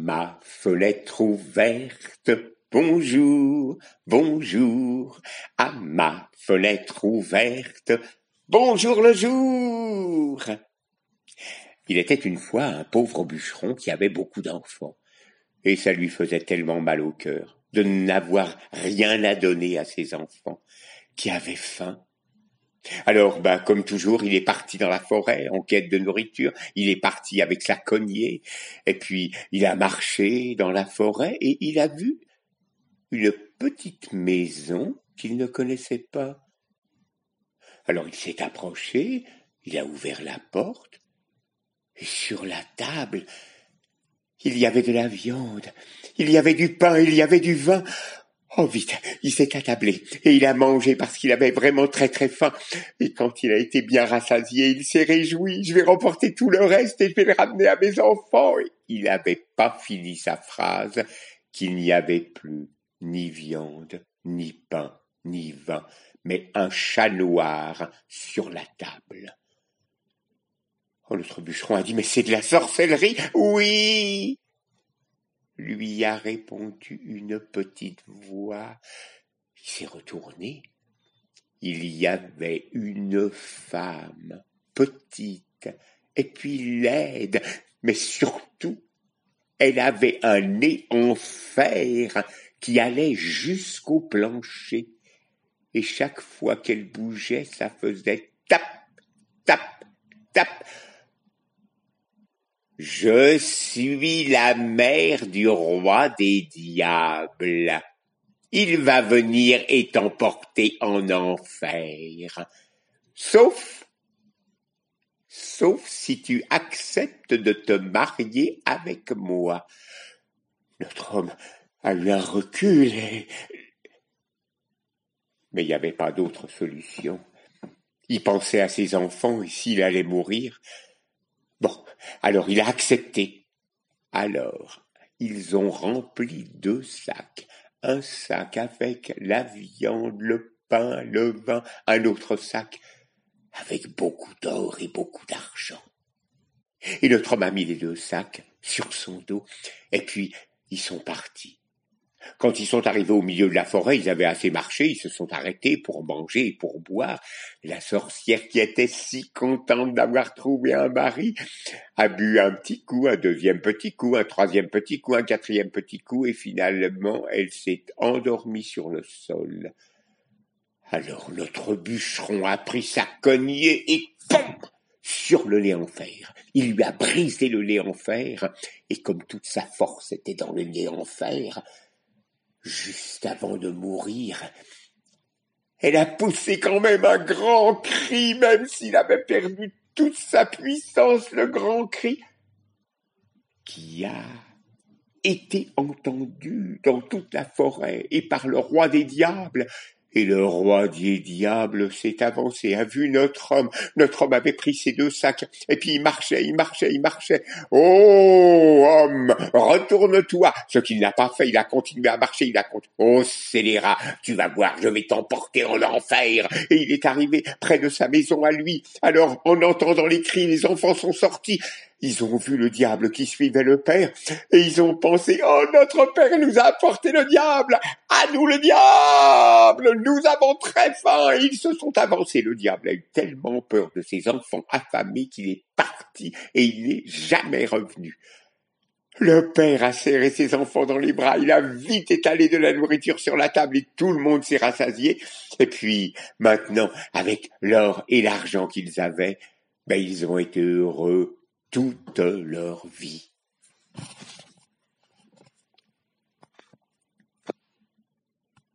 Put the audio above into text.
ma fenêtre ouverte, bonjour, bonjour, à ma fenêtre ouverte, bonjour le jour. Il était une fois un pauvre bûcheron qui avait beaucoup d'enfants, et ça lui faisait tellement mal au cœur de n'avoir rien à donner à ses enfants, qui avaient faim alors, ben, comme toujours, il est parti dans la forêt en quête de nourriture. Il est parti avec sa cognée, et puis il a marché dans la forêt et il a vu une petite maison qu'il ne connaissait pas. Alors il s'est approché, il a ouvert la porte, et sur la table, il y avait de la viande, il y avait du pain, il y avait du vin. Oh vite, il s'est attablé et il a mangé parce qu'il avait vraiment très très faim. Et quand il a été bien rassasié, il s'est réjoui. Je vais remporter tout le reste et je vais le ramener à mes enfants. Et il n'avait pas fini sa phrase qu'il n'y avait plus ni viande, ni pain, ni vin, mais un chat noir sur la table. Oh, notre bûcheron a dit, mais c'est de la sorcellerie. Oui, lui a répondu une petite voix. Il s'est retourné. Il y avait une femme, petite, et puis laide, mais surtout, elle avait un nez en fer qui allait jusqu'au plancher, et chaque fois qu'elle bougeait, ça faisait tap, tap, tap, je suis la mère du roi des diables. Il va venir et t'emporter en enfer. Sauf, sauf si tu acceptes de te marier avec moi. Notre homme a eu un recul Mais il n'y avait pas d'autre solution. Il pensait à ses enfants et s'il allait mourir, alors il a accepté. Alors, ils ont rempli deux sacs. Un sac avec la viande, le pain, le vin, un autre sac avec beaucoup d'or et beaucoup d'argent. Et notre homme a mis les deux sacs sur son dos, et puis ils sont partis. Quand ils sont arrivés au milieu de la forêt, ils avaient assez marché, ils se sont arrêtés pour manger et pour boire. La sorcière, qui était si contente d'avoir trouvé un mari, a bu un petit coup, un deuxième petit coup, un troisième petit coup, un quatrième petit coup, et finalement, elle s'est endormie sur le sol. Alors notre bûcheron a pris sa cognée et POM sur le lait en fer. Il lui a brisé le lait en fer, et comme toute sa force était dans le lait en fer, juste avant de mourir, elle a poussé quand même un grand cri, même s'il avait perdu toute sa puissance, le grand cri, qui a été entendu dans toute la forêt et par le roi des diables, et le roi des diables s'est avancé, a vu notre homme. Notre homme avait pris ses deux sacs, et puis il marchait, il marchait, il marchait. Oh, homme, retourne-toi. Ce qu'il n'a pas fait, il a continué à marcher, il a continué. Oh, scélérat, tu vas voir, je vais t'emporter en enfer. Et il est arrivé près de sa maison à lui. Alors, en entendant les cris, les enfants sont sortis. Ils ont vu le diable qui suivait le Père, et ils ont pensé, oh, notre Père nous a apporté le diable! Nous le diable! Nous avons très faim! ils se sont avancés. Le diable a eu tellement peur de ses enfants affamés qu'il est parti, et il n'est jamais revenu. Le père a serré ses enfants dans les bras, il a vite étalé de la nourriture sur la table et tout le monde s'est rassasié. Et puis, maintenant, avec l'or et l'argent qu'ils avaient, ben, ils ont été heureux toute leur vie.